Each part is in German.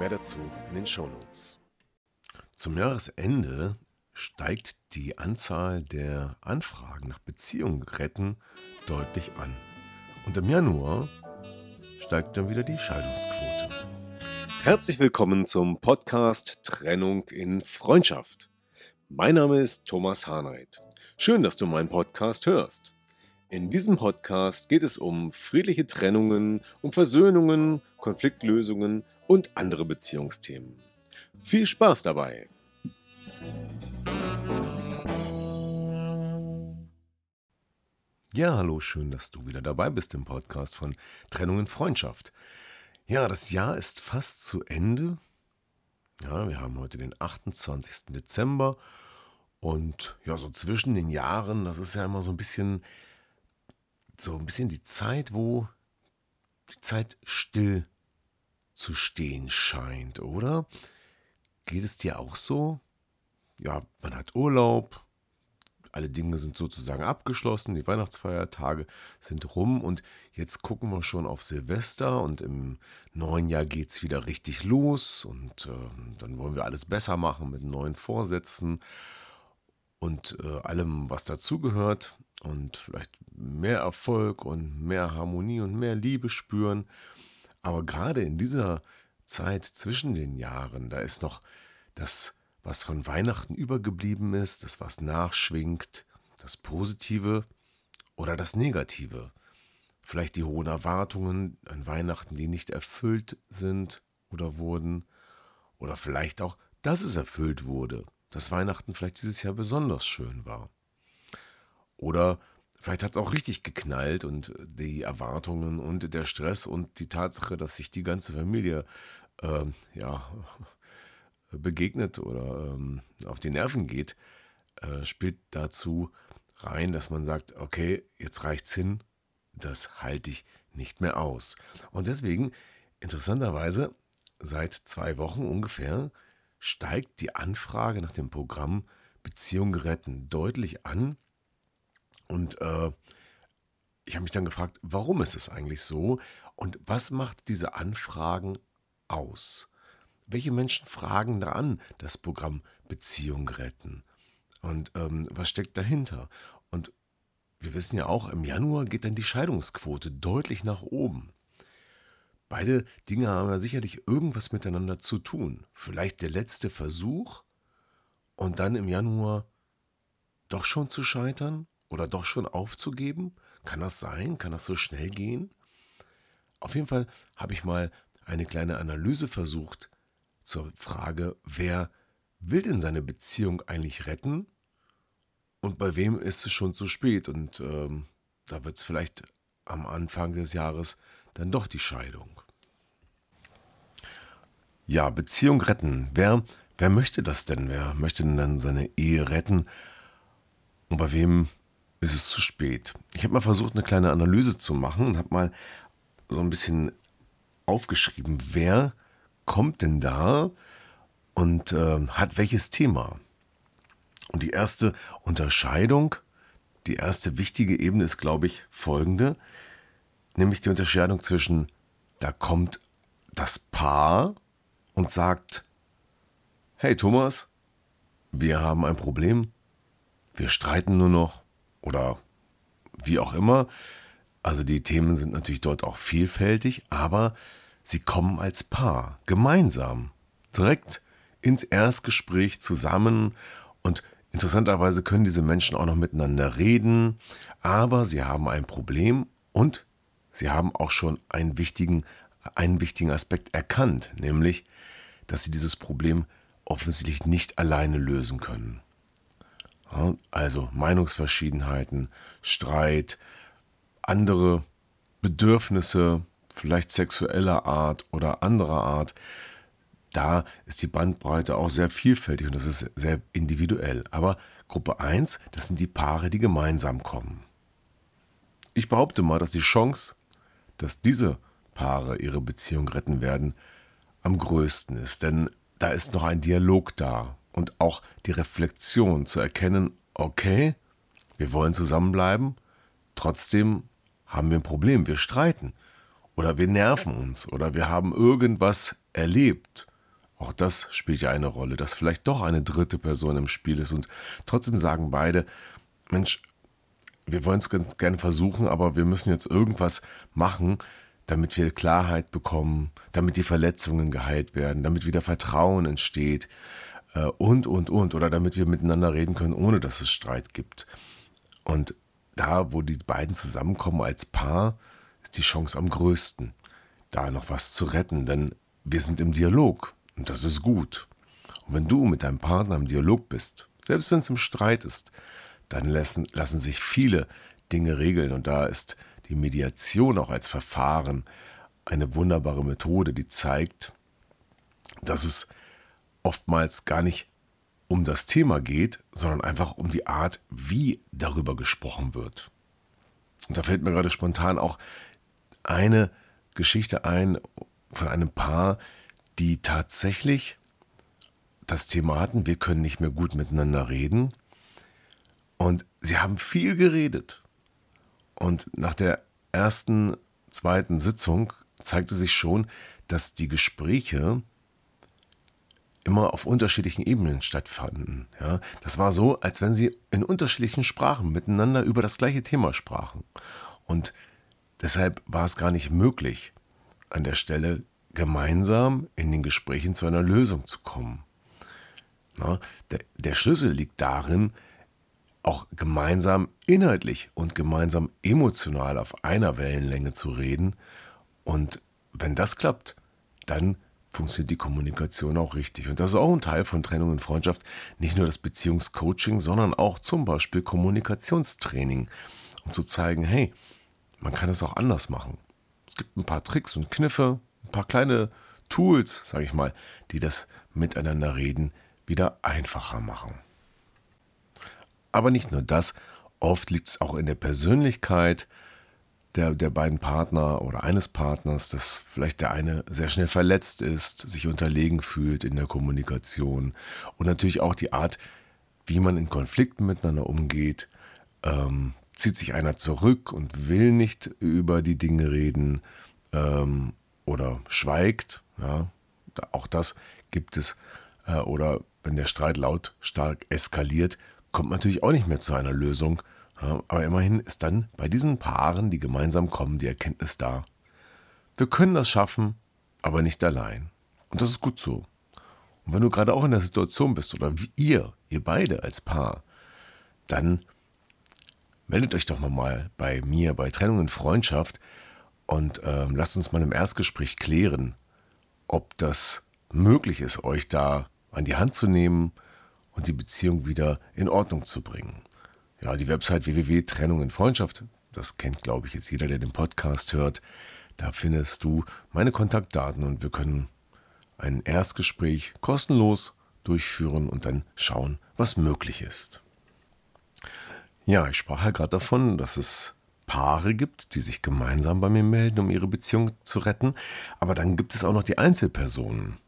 Mehr dazu in den Shownotes. Zum Jahresende steigt die Anzahl der Anfragen nach Beziehungen retten deutlich an. Und im Januar steigt dann wieder die Scheidungsquote. Herzlich willkommen zum Podcast Trennung in Freundschaft. Mein Name ist Thomas Harnight. Schön, dass du meinen Podcast hörst. In diesem Podcast geht es um friedliche Trennungen, um Versöhnungen, Konfliktlösungen und andere Beziehungsthemen. Viel Spaß dabei! Ja, hallo, schön, dass du wieder dabei bist im Podcast von Trennung in Freundschaft. Ja, das Jahr ist fast zu Ende. Ja, wir haben heute den 28. Dezember und ja, so zwischen den Jahren, das ist ja immer so ein bisschen so ein bisschen die Zeit, wo die Zeit still zu stehen scheint, oder? Geht es dir auch so? Ja, man hat Urlaub, alle Dinge sind sozusagen abgeschlossen, die Weihnachtsfeiertage sind rum und jetzt gucken wir schon auf Silvester und im neuen Jahr geht es wieder richtig los und äh, dann wollen wir alles besser machen mit neuen Vorsätzen und äh, allem, was dazugehört und vielleicht mehr Erfolg und mehr Harmonie und mehr Liebe spüren. Aber gerade in dieser Zeit zwischen den Jahren, da ist noch das, was von Weihnachten übergeblieben ist, das, was nachschwingt, das Positive oder das Negative. Vielleicht die hohen Erwartungen an Weihnachten, die nicht erfüllt sind oder wurden. Oder vielleicht auch, dass es erfüllt wurde, dass Weihnachten vielleicht dieses Jahr besonders schön war. Oder Vielleicht hat es auch richtig geknallt und die Erwartungen und der Stress und die Tatsache, dass sich die ganze Familie äh, ja, begegnet oder ähm, auf die Nerven geht, äh, spielt dazu rein, dass man sagt, okay, jetzt reicht's hin, das halte ich nicht mehr aus. Und deswegen, interessanterweise, seit zwei Wochen ungefähr steigt die Anfrage nach dem Programm Beziehung retten deutlich an und äh, ich habe mich dann gefragt, warum ist es eigentlich so und was macht diese Anfragen aus? Welche Menschen fragen da an, das Programm Beziehung retten? Und ähm, was steckt dahinter? Und wir wissen ja auch, im Januar geht dann die Scheidungsquote deutlich nach oben. Beide Dinge haben ja sicherlich irgendwas miteinander zu tun. Vielleicht der letzte Versuch und dann im Januar doch schon zu scheitern oder doch schon aufzugeben? Kann das sein? Kann das so schnell gehen? Auf jeden Fall habe ich mal eine kleine Analyse versucht zur Frage, wer will denn seine Beziehung eigentlich retten und bei wem ist es schon zu spät? Und ähm, da wird es vielleicht am Anfang des Jahres dann doch die Scheidung. Ja, Beziehung retten. Wer, wer möchte das denn? Wer möchte denn dann seine Ehe retten? Und bei wem ist es zu spät. Ich habe mal versucht, eine kleine Analyse zu machen und habe mal so ein bisschen aufgeschrieben, wer kommt denn da und äh, hat welches Thema. Und die erste Unterscheidung, die erste wichtige Ebene ist, glaube ich, folgende, nämlich die Unterscheidung zwischen, da kommt das Paar und sagt, hey Thomas, wir haben ein Problem, wir streiten nur noch, oder wie auch immer. Also die Themen sind natürlich dort auch vielfältig, aber sie kommen als Paar, gemeinsam, direkt ins Erstgespräch zusammen und interessanterweise können diese Menschen auch noch miteinander reden, aber sie haben ein Problem und sie haben auch schon einen wichtigen, einen wichtigen Aspekt erkannt, nämlich, dass sie dieses Problem offensichtlich nicht alleine lösen können. Also Meinungsverschiedenheiten, Streit, andere Bedürfnisse, vielleicht sexueller Art oder anderer Art, da ist die Bandbreite auch sehr vielfältig und das ist sehr individuell. Aber Gruppe 1, das sind die Paare, die gemeinsam kommen. Ich behaupte mal, dass die Chance, dass diese Paare ihre Beziehung retten werden, am größten ist. Denn da ist noch ein Dialog da und auch die Reflexion zu erkennen, okay, wir wollen zusammenbleiben, trotzdem haben wir ein Problem, wir streiten oder wir nerven uns oder wir haben irgendwas erlebt. Auch das spielt ja eine Rolle, dass vielleicht doch eine dritte Person im Spiel ist und trotzdem sagen beide, Mensch, wir wollen es ganz gerne versuchen, aber wir müssen jetzt irgendwas machen, damit wir Klarheit bekommen, damit die Verletzungen geheilt werden, damit wieder Vertrauen entsteht und, und, und. Oder damit wir miteinander reden können, ohne dass es Streit gibt. Und da, wo die beiden zusammenkommen als Paar, ist die Chance am größten, da noch was zu retten, denn wir sind im Dialog und das ist gut. Und wenn du mit deinem Partner im Dialog bist, selbst wenn es im Streit ist, dann lassen, lassen sich viele Dinge regeln und da ist die Mediation auch als Verfahren eine wunderbare Methode, die zeigt, dass es oftmals gar nicht um das Thema geht, sondern einfach um die Art, wie darüber gesprochen wird. Und da fällt mir gerade spontan auch eine Geschichte ein von einem Paar, die tatsächlich das Thema hatten, wir können nicht mehr gut miteinander reden. Und sie haben viel geredet. Und nach der ersten, zweiten Sitzung zeigte sich schon, dass die Gespräche immer auf unterschiedlichen Ebenen stattfanden. Ja, das war so, als wenn sie in unterschiedlichen Sprachen miteinander über das gleiche Thema sprachen. Und deshalb war es gar nicht möglich, an der Stelle gemeinsam in den Gesprächen zu einer Lösung zu kommen. Na, der, der Schlüssel liegt darin, auch gemeinsam inhaltlich und gemeinsam emotional auf einer Wellenlänge zu reden. Und wenn das klappt, dann funktioniert die Kommunikation auch richtig. Und das ist auch ein Teil von Trennung und Freundschaft. Nicht nur das Beziehungscoaching, sondern auch zum Beispiel Kommunikationstraining, um zu zeigen, hey, man kann es auch anders machen. Es gibt ein paar Tricks und Kniffe, ein paar kleine Tools, sage ich mal, die das Miteinander reden wieder einfacher machen. Aber nicht nur das, oft liegt es auch in der Persönlichkeit der, der beiden Partner oder eines Partners, dass vielleicht der eine sehr schnell verletzt ist, sich unterlegen fühlt in der Kommunikation und natürlich auch die Art, wie man in Konflikten miteinander umgeht. Ähm, zieht sich einer zurück und will nicht über die Dinge reden ähm, oder schweigt. Ja, auch das gibt es. Äh, oder wenn der Streit lautstark eskaliert, kommt natürlich auch nicht mehr zu einer Lösung. Aber immerhin ist dann bei diesen Paaren, die gemeinsam kommen, die Erkenntnis da. Wir können das schaffen, aber nicht allein. Und das ist gut so. Und wenn du gerade auch in der Situation bist oder ihr, ihr beide als Paar, dann meldet euch doch mal bei mir bei Trennung und Freundschaft und ähm, lasst uns mal im Erstgespräch klären, ob das möglich ist, euch da an die Hand zu nehmen und die Beziehung wieder in Ordnung zu bringen. Ja, die Website www.trennung in Freundschaft, das kennt glaube ich jetzt jeder, der den Podcast hört. Da findest du meine Kontaktdaten und wir können ein Erstgespräch kostenlos durchführen und dann schauen, was möglich ist. Ja, ich sprach ja gerade davon, dass es Paare gibt, die sich gemeinsam bei mir melden, um ihre Beziehung zu retten. Aber dann gibt es auch noch die Einzelpersonen.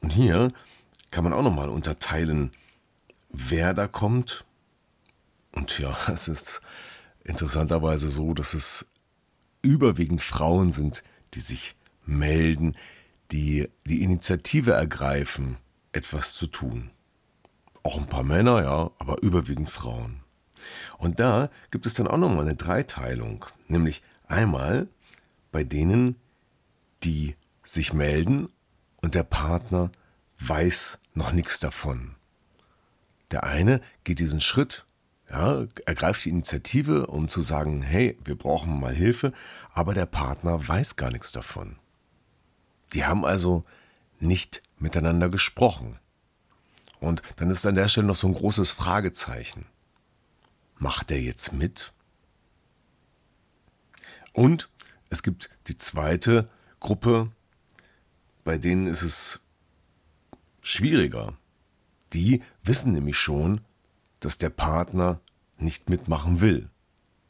Und hier kann man auch nochmal unterteilen, wer da kommt. Und ja, es ist interessanterweise so, dass es überwiegend Frauen sind, die sich melden, die die Initiative ergreifen, etwas zu tun. Auch ein paar Männer, ja, aber überwiegend Frauen. Und da gibt es dann auch nochmal eine Dreiteilung, nämlich einmal bei denen, die sich melden und der Partner weiß noch nichts davon. Der eine geht diesen Schritt, ja, ergreift die Initiative, um zu sagen, hey, wir brauchen mal Hilfe, aber der Partner weiß gar nichts davon. Die haben also nicht miteinander gesprochen. Und dann ist an der Stelle noch so ein großes Fragezeichen. Macht er jetzt mit? Und es gibt die zweite Gruppe, bei denen ist es schwieriger. Die wissen nämlich schon, dass der Partner nicht mitmachen will.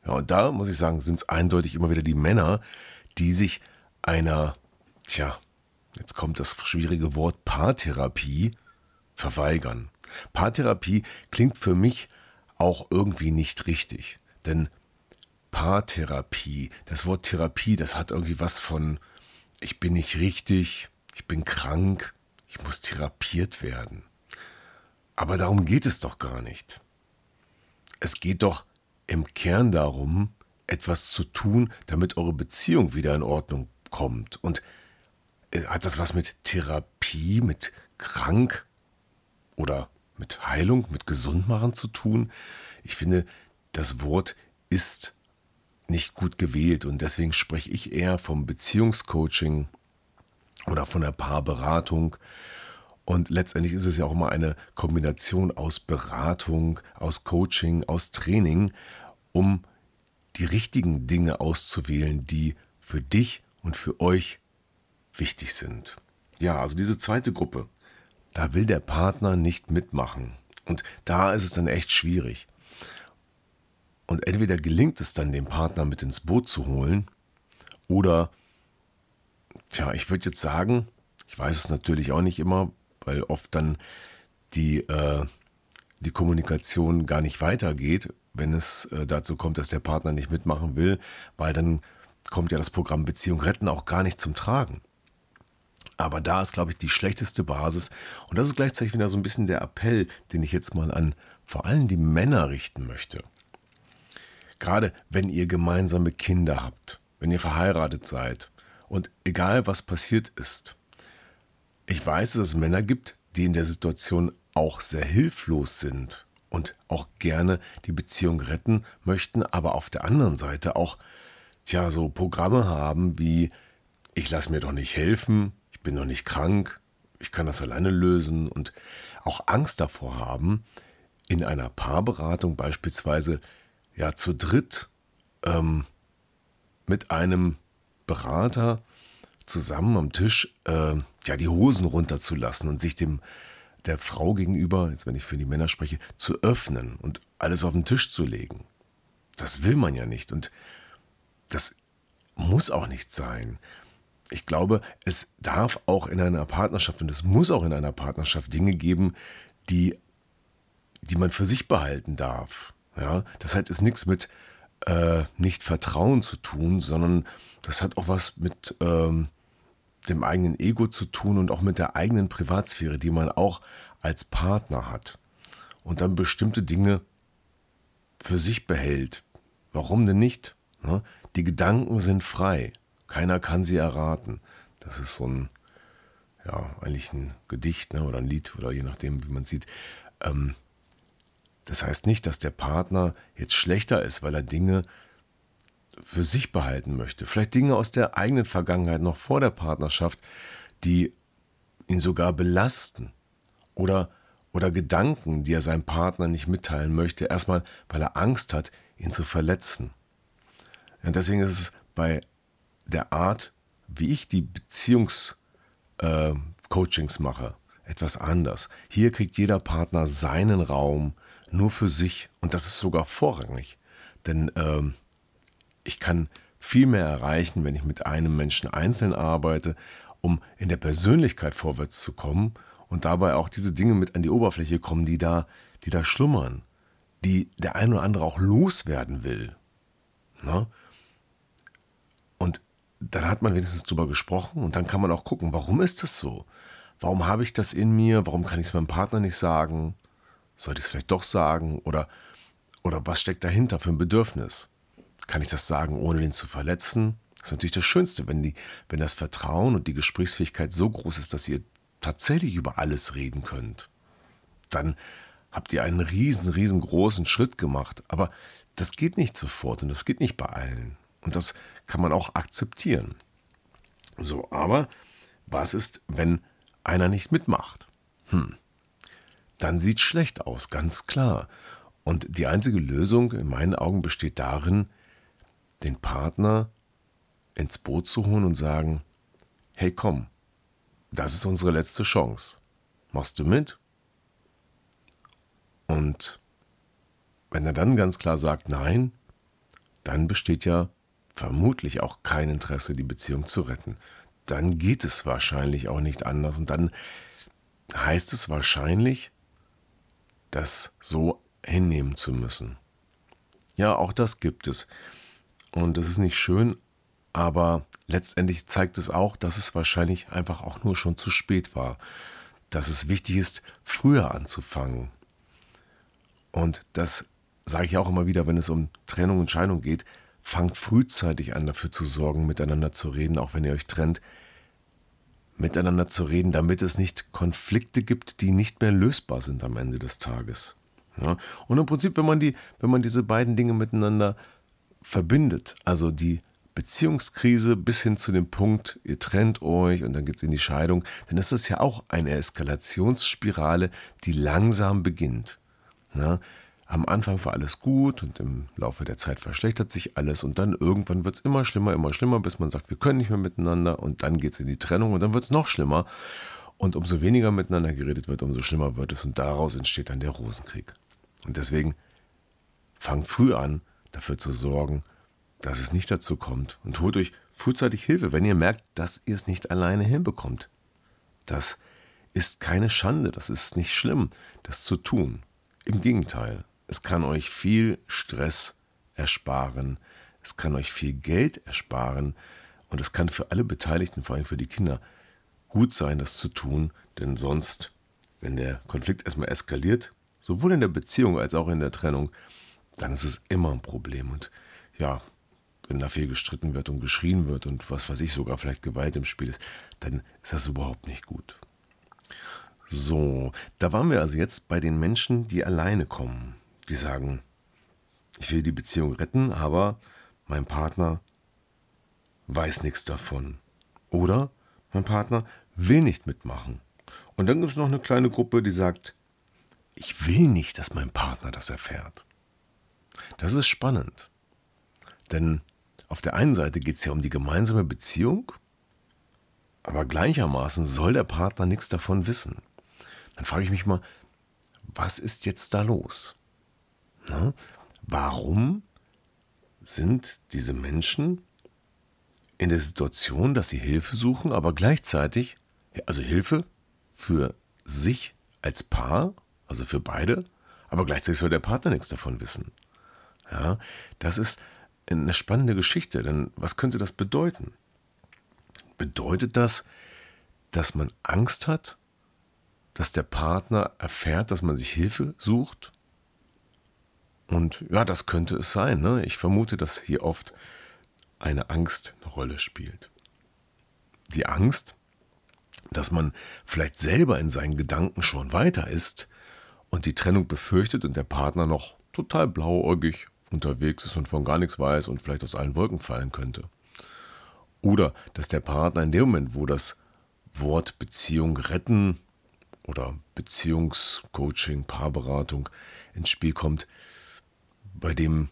Ja, und da muss ich sagen, sind es eindeutig immer wieder die Männer, die sich einer, tja, jetzt kommt das schwierige Wort Paartherapie, verweigern. Paartherapie klingt für mich auch irgendwie nicht richtig. Denn Paartherapie, das Wort Therapie, das hat irgendwie was von, ich bin nicht richtig, ich bin krank, ich muss therapiert werden. Aber darum geht es doch gar nicht. Es geht doch im Kern darum, etwas zu tun, damit eure Beziehung wieder in Ordnung kommt. Und äh, hat das was mit Therapie, mit krank oder mit Heilung, mit Gesundmachen zu tun? Ich finde, das Wort ist nicht gut gewählt und deswegen spreche ich eher vom Beziehungscoaching oder von der Paarberatung. Und letztendlich ist es ja auch immer eine Kombination aus Beratung, aus Coaching, aus Training, um die richtigen Dinge auszuwählen, die für dich und für euch wichtig sind. Ja, also diese zweite Gruppe, da will der Partner nicht mitmachen. Und da ist es dann echt schwierig. Und entweder gelingt es dann, den Partner mit ins Boot zu holen, oder, tja, ich würde jetzt sagen, ich weiß es natürlich auch nicht immer, weil oft dann die, äh, die Kommunikation gar nicht weitergeht, wenn es äh, dazu kommt, dass der Partner nicht mitmachen will, weil dann kommt ja das Programm Beziehung retten auch gar nicht zum Tragen. Aber da ist, glaube ich, die schlechteste Basis. Und das ist gleichzeitig wieder so ein bisschen der Appell, den ich jetzt mal an vor allem die Männer richten möchte. Gerade wenn ihr gemeinsame Kinder habt, wenn ihr verheiratet seid und egal was passiert ist. Ich weiß, dass es Männer gibt, die in der Situation auch sehr hilflos sind und auch gerne die Beziehung retten möchten, aber auf der anderen Seite auch ja so Programme haben wie ich lasse mir doch nicht helfen, ich bin doch nicht krank, ich kann das alleine lösen und auch Angst davor haben, in einer Paarberatung beispielsweise ja zu dritt ähm, mit einem Berater zusammen am Tisch äh, ja die Hosen runterzulassen und sich dem der Frau gegenüber, jetzt wenn ich für die Männer spreche, zu öffnen und alles auf den Tisch zu legen. Das will man ja nicht und das muss auch nicht sein. Ich glaube, es darf auch in einer Partnerschaft und es muss auch in einer Partnerschaft Dinge geben, die, die man für sich behalten darf. Ja, das hat jetzt nichts mit äh, nicht Vertrauen zu tun, sondern das hat auch was mit ähm, dem eigenen Ego zu tun und auch mit der eigenen Privatsphäre, die man auch als Partner hat. Und dann bestimmte Dinge für sich behält. Warum denn nicht? Ne? Die Gedanken sind frei. Keiner kann sie erraten. Das ist so ein, ja, eigentlich ein Gedicht ne? oder ein Lied oder je nachdem, wie man sieht. Ähm, das heißt nicht, dass der Partner jetzt schlechter ist, weil er Dinge für sich behalten möchte. Vielleicht Dinge aus der eigenen Vergangenheit noch vor der Partnerschaft, die ihn sogar belasten. Oder, oder Gedanken, die er seinem Partner nicht mitteilen möchte, erstmal, weil er Angst hat, ihn zu verletzen. Und deswegen ist es bei der Art, wie ich die Beziehungscoachings äh, mache, etwas anders. Hier kriegt jeder Partner seinen Raum nur für sich und das ist sogar vorrangig. Denn ähm, ich kann viel mehr erreichen, wenn ich mit einem Menschen einzeln arbeite, um in der Persönlichkeit vorwärts zu kommen und dabei auch diese Dinge mit an die Oberfläche kommen, die da, die da schlummern, die der ein oder andere auch loswerden will. Na? Und dann hat man wenigstens drüber gesprochen und dann kann man auch gucken, warum ist das so? Warum habe ich das in mir? Warum kann ich es meinem Partner nicht sagen? Sollte ich es vielleicht doch sagen? Oder, oder was steckt dahinter für ein Bedürfnis? Kann ich das sagen, ohne den zu verletzen? Das ist natürlich das Schönste, wenn, die, wenn das Vertrauen und die Gesprächsfähigkeit so groß ist, dass ihr tatsächlich über alles reden könnt. Dann habt ihr einen riesen, riesengroßen Schritt gemacht. Aber das geht nicht sofort und das geht nicht bei allen. Und das kann man auch akzeptieren. So, aber was ist, wenn einer nicht mitmacht? Hm, dann sieht schlecht aus, ganz klar. Und die einzige Lösung in meinen Augen besteht darin, den Partner ins Boot zu holen und sagen, hey komm, das ist unsere letzte Chance. Machst du mit? Und wenn er dann ganz klar sagt Nein, dann besteht ja vermutlich auch kein Interesse, die Beziehung zu retten. Dann geht es wahrscheinlich auch nicht anders. Und dann heißt es wahrscheinlich, das so hinnehmen zu müssen. Ja, auch das gibt es. Und das ist nicht schön, aber letztendlich zeigt es auch, dass es wahrscheinlich einfach auch nur schon zu spät war. Dass es wichtig ist, früher anzufangen. Und das sage ich auch immer wieder, wenn es um Trennung und Scheidung geht, fangt frühzeitig an, dafür zu sorgen, miteinander zu reden, auch wenn ihr euch trennt, miteinander zu reden, damit es nicht Konflikte gibt, die nicht mehr lösbar sind am Ende des Tages. Ja? Und im Prinzip, wenn man, die, wenn man diese beiden Dinge miteinander verbindet, also die Beziehungskrise bis hin zu dem Punkt, ihr trennt euch und dann geht es in die Scheidung, dann ist das ja auch eine Eskalationsspirale, die langsam beginnt. Ja? Am Anfang war alles gut und im Laufe der Zeit verschlechtert sich alles und dann irgendwann wird es immer schlimmer, immer schlimmer, bis man sagt, wir können nicht mehr miteinander und dann geht es in die Trennung und dann wird es noch schlimmer. Und umso weniger miteinander geredet wird, umso schlimmer wird es und daraus entsteht dann der Rosenkrieg. Und deswegen fangt früh an, dafür zu sorgen, dass es nicht dazu kommt und holt euch frühzeitig Hilfe, wenn ihr merkt, dass ihr es nicht alleine hinbekommt. Das ist keine Schande, das ist nicht schlimm, das zu tun. Im Gegenteil, es kann euch viel Stress ersparen. Es kann euch viel Geld ersparen. Und es kann für alle Beteiligten, vor allem für die Kinder, gut sein, das zu tun. Denn sonst, wenn der Konflikt erstmal eskaliert, sowohl in der Beziehung als auch in der Trennung, dann ist es immer ein Problem. Und ja, wenn da viel gestritten wird und geschrien wird und was weiß ich, sogar vielleicht Gewalt im Spiel ist, dann ist das überhaupt nicht gut. So, da waren wir also jetzt bei den Menschen, die alleine kommen die sagen, ich will die Beziehung retten, aber mein Partner weiß nichts davon. Oder mein Partner will nicht mitmachen. Und dann gibt es noch eine kleine Gruppe, die sagt, ich will nicht, dass mein Partner das erfährt. Das ist spannend. Denn auf der einen Seite geht es ja um die gemeinsame Beziehung, aber gleichermaßen soll der Partner nichts davon wissen. Dann frage ich mich mal, was ist jetzt da los? Na, warum sind diese Menschen in der Situation, dass sie Hilfe suchen, aber gleichzeitig, also Hilfe für sich als Paar, also für beide, aber gleichzeitig soll der Partner nichts davon wissen. Ja, das ist eine spannende Geschichte, denn was könnte das bedeuten? Bedeutet das, dass man Angst hat, dass der Partner erfährt, dass man sich Hilfe sucht? Und ja, das könnte es sein. Ne? Ich vermute, dass hier oft eine Angst eine Rolle spielt. Die Angst, dass man vielleicht selber in seinen Gedanken schon weiter ist und die Trennung befürchtet und der Partner noch total blauäugig unterwegs ist und von gar nichts weiß und vielleicht aus allen Wolken fallen könnte. Oder dass der Partner in dem Moment, wo das Wort Beziehung retten oder Beziehungscoaching, Paarberatung ins Spiel kommt, bei dem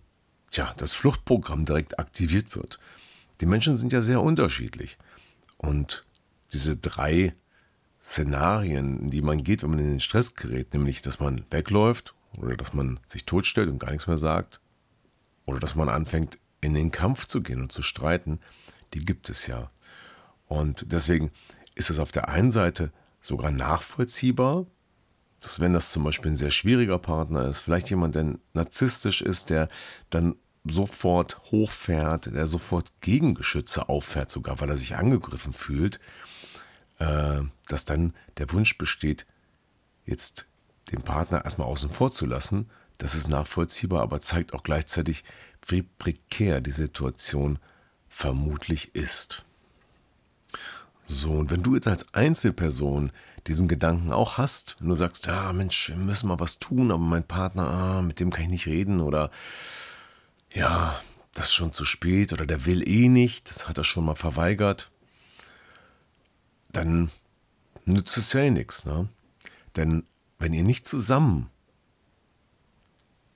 ja, das Fluchtprogramm direkt aktiviert wird. Die Menschen sind ja sehr unterschiedlich. Und diese drei Szenarien, in die man geht, wenn man in den Stress gerät, nämlich, dass man wegläuft oder dass man sich totstellt und gar nichts mehr sagt oder dass man anfängt, in den Kampf zu gehen und zu streiten, die gibt es ja. Und deswegen ist es auf der einen Seite sogar nachvollziehbar, dass wenn das zum Beispiel ein sehr schwieriger Partner ist, vielleicht jemand, der narzisstisch ist, der dann sofort hochfährt, der sofort Gegengeschütze auffährt, sogar weil er sich angegriffen fühlt, äh, dass dann der Wunsch besteht, jetzt den Partner erstmal außen vor zu lassen. Das ist nachvollziehbar, aber zeigt auch gleichzeitig, wie prekär die Situation vermutlich ist. So, und wenn du jetzt als Einzelperson diesen Gedanken auch hast, wenn du sagst, ja Mensch, wir müssen mal was tun, aber mein Partner, ah, mit dem kann ich nicht reden oder ja, das ist schon zu spät oder der will eh nicht, das hat er schon mal verweigert, dann nützt es ja eh nichts. Ne? Denn wenn ihr nicht zusammen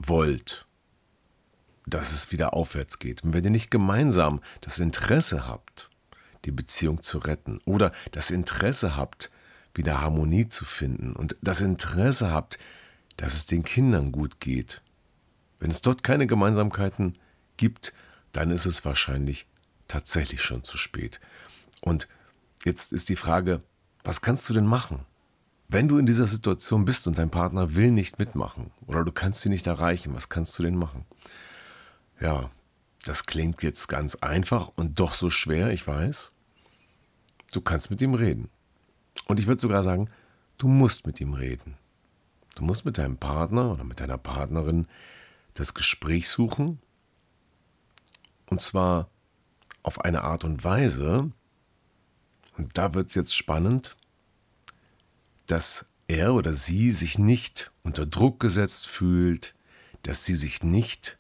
wollt, dass es wieder aufwärts geht, und wenn ihr nicht gemeinsam das Interesse habt, die Beziehung zu retten oder das Interesse habt, wieder Harmonie zu finden und das Interesse habt, dass es den Kindern gut geht. Wenn es dort keine Gemeinsamkeiten gibt, dann ist es wahrscheinlich tatsächlich schon zu spät. Und jetzt ist die Frage, was kannst du denn machen? Wenn du in dieser Situation bist und dein Partner will nicht mitmachen oder du kannst sie nicht erreichen, was kannst du denn machen? Ja, das klingt jetzt ganz einfach und doch so schwer, ich weiß. Du kannst mit ihm reden. Und ich würde sogar sagen, du musst mit ihm reden. Du musst mit deinem Partner oder mit deiner Partnerin das Gespräch suchen. Und zwar auf eine Art und Weise, und da wird es jetzt spannend, dass er oder sie sich nicht unter Druck gesetzt fühlt, dass sie sich nicht,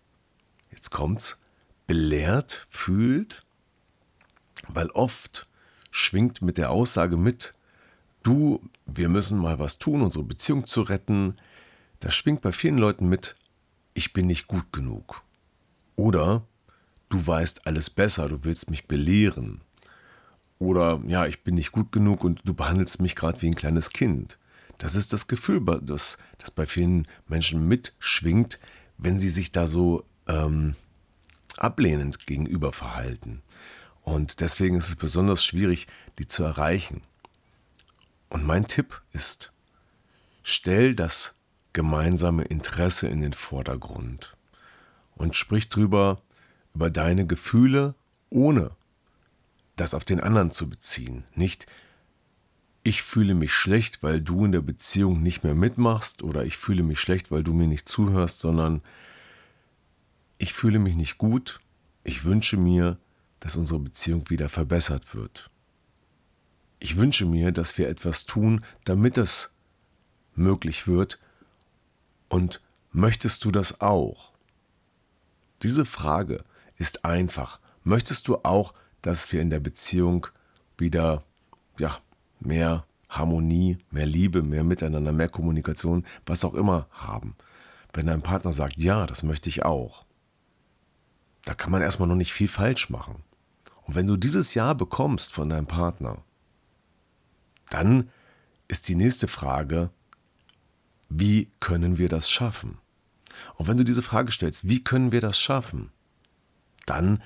jetzt kommt's, belehrt fühlt, weil oft schwingt mit der Aussage mit, du, wir müssen mal was tun, unsere Beziehung zu retten, da schwingt bei vielen Leuten mit, ich bin nicht gut genug. Oder du weißt alles besser, du willst mich belehren. Oder ja, ich bin nicht gut genug und du behandelst mich gerade wie ein kleines Kind. Das ist das Gefühl, das, das bei vielen Menschen mitschwingt, wenn sie sich da so ähm, ablehnend gegenüber verhalten. Und deswegen ist es besonders schwierig, die zu erreichen. Und mein Tipp ist, stell das gemeinsame Interesse in den Vordergrund und sprich drüber über deine Gefühle, ohne das auf den anderen zu beziehen. Nicht, ich fühle mich schlecht, weil du in der Beziehung nicht mehr mitmachst oder ich fühle mich schlecht, weil du mir nicht zuhörst, sondern ich fühle mich nicht gut, ich wünsche mir, dass unsere Beziehung wieder verbessert wird. Ich wünsche mir, dass wir etwas tun, damit es möglich wird. Und möchtest du das auch? Diese Frage ist einfach. Möchtest du auch, dass wir in der Beziehung wieder ja, mehr Harmonie, mehr Liebe, mehr Miteinander, mehr Kommunikation, was auch immer haben? Wenn dein Partner sagt, ja, das möchte ich auch, da kann man erstmal noch nicht viel falsch machen. Und wenn du dieses Ja bekommst von deinem Partner, dann ist die nächste Frage, wie können wir das schaffen? Und wenn du diese Frage stellst, wie können wir das schaffen? Dann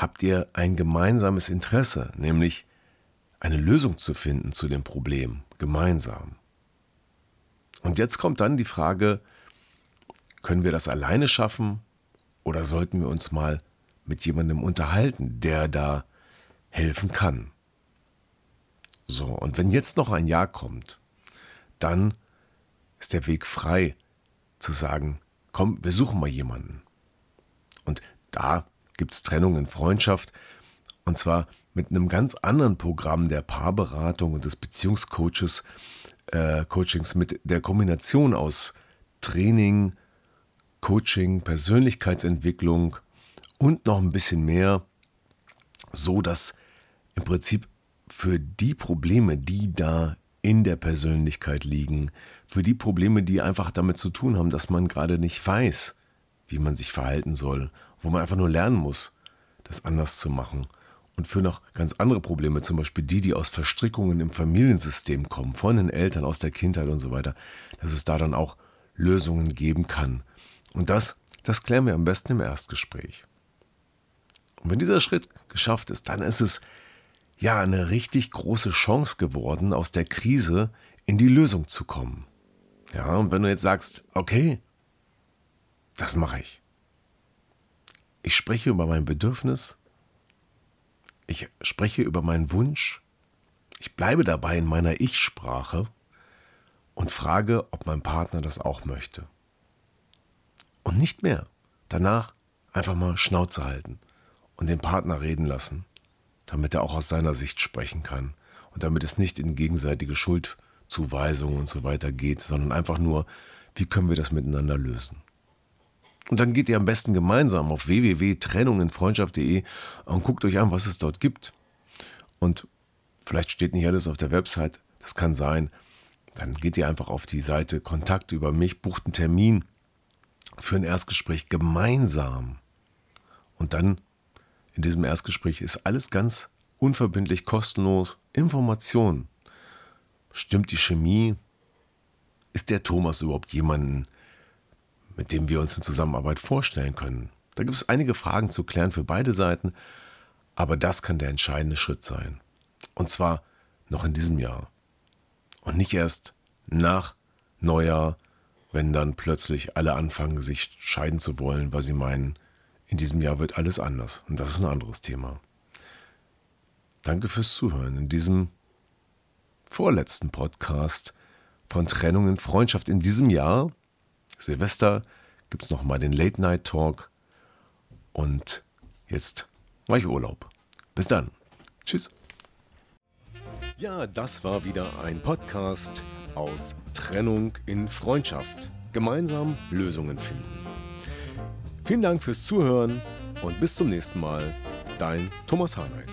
habt ihr ein gemeinsames Interesse, nämlich eine Lösung zu finden zu dem Problem gemeinsam. Und jetzt kommt dann die Frage, können wir das alleine schaffen oder sollten wir uns mal mit jemandem unterhalten, der da helfen kann? So, und wenn jetzt noch ein Ja kommt, dann ist der Weg frei zu sagen, komm, wir suchen mal jemanden. Und da gibt es Trennung in Freundschaft. Und zwar mit einem ganz anderen Programm der Paarberatung und des Beziehungscoaches, äh, Coachings mit der Kombination aus Training, Coaching, Persönlichkeitsentwicklung und noch ein bisschen mehr, so dass im Prinzip für die Probleme, die da in der Persönlichkeit liegen, für die Probleme, die einfach damit zu tun haben, dass man gerade nicht weiß, wie man sich verhalten soll, wo man einfach nur lernen muss, das anders zu machen. Und für noch ganz andere Probleme, zum Beispiel die, die aus Verstrickungen im Familiensystem kommen, von den Eltern, aus der Kindheit und so weiter, dass es da dann auch Lösungen geben kann. Und das, das klären wir am besten im Erstgespräch. Und wenn dieser Schritt geschafft ist, dann ist es ja eine richtig große Chance geworden, aus der Krise in die Lösung zu kommen. Ja, und wenn du jetzt sagst, okay, das mache ich. Ich spreche über mein Bedürfnis, ich spreche über meinen Wunsch, ich bleibe dabei in meiner Ich-Sprache und frage, ob mein Partner das auch möchte. Und nicht mehr. Danach einfach mal Schnauze halten und den Partner reden lassen, damit er auch aus seiner Sicht sprechen kann und damit es nicht in gegenseitige Schuldzuweisungen und so weiter geht, sondern einfach nur, wie können wir das miteinander lösen. Und dann geht ihr am besten gemeinsam auf www.trennunginfreundschaft.de und guckt euch an, was es dort gibt. Und vielleicht steht nicht alles auf der Website, das kann sein. Dann geht ihr einfach auf die Seite Kontakt über mich, bucht einen Termin für ein Erstgespräch gemeinsam. Und dann in diesem Erstgespräch ist alles ganz unverbindlich, kostenlos, Information. Stimmt die Chemie? Ist der Thomas überhaupt jemanden, mit dem wir uns eine Zusammenarbeit vorstellen können? Da gibt es einige Fragen zu klären für beide Seiten, aber das kann der entscheidende Schritt sein. Und zwar noch in diesem Jahr. Und nicht erst nach Neujahr, wenn dann plötzlich alle anfangen, sich scheiden zu wollen, weil sie meinen, in diesem Jahr wird alles anders. Und das ist ein anderes Thema. Danke fürs Zuhören in diesem vorletzten Podcast von Trennung in Freundschaft in diesem Jahr. Silvester gibt es nochmal den Late Night Talk. Und jetzt mache ich Urlaub. Bis dann. Tschüss. Ja, das war wieder ein Podcast aus Trennung in Freundschaft. Gemeinsam Lösungen finden. Vielen Dank fürs Zuhören und bis zum nächsten Mal. Dein Thomas Harnight.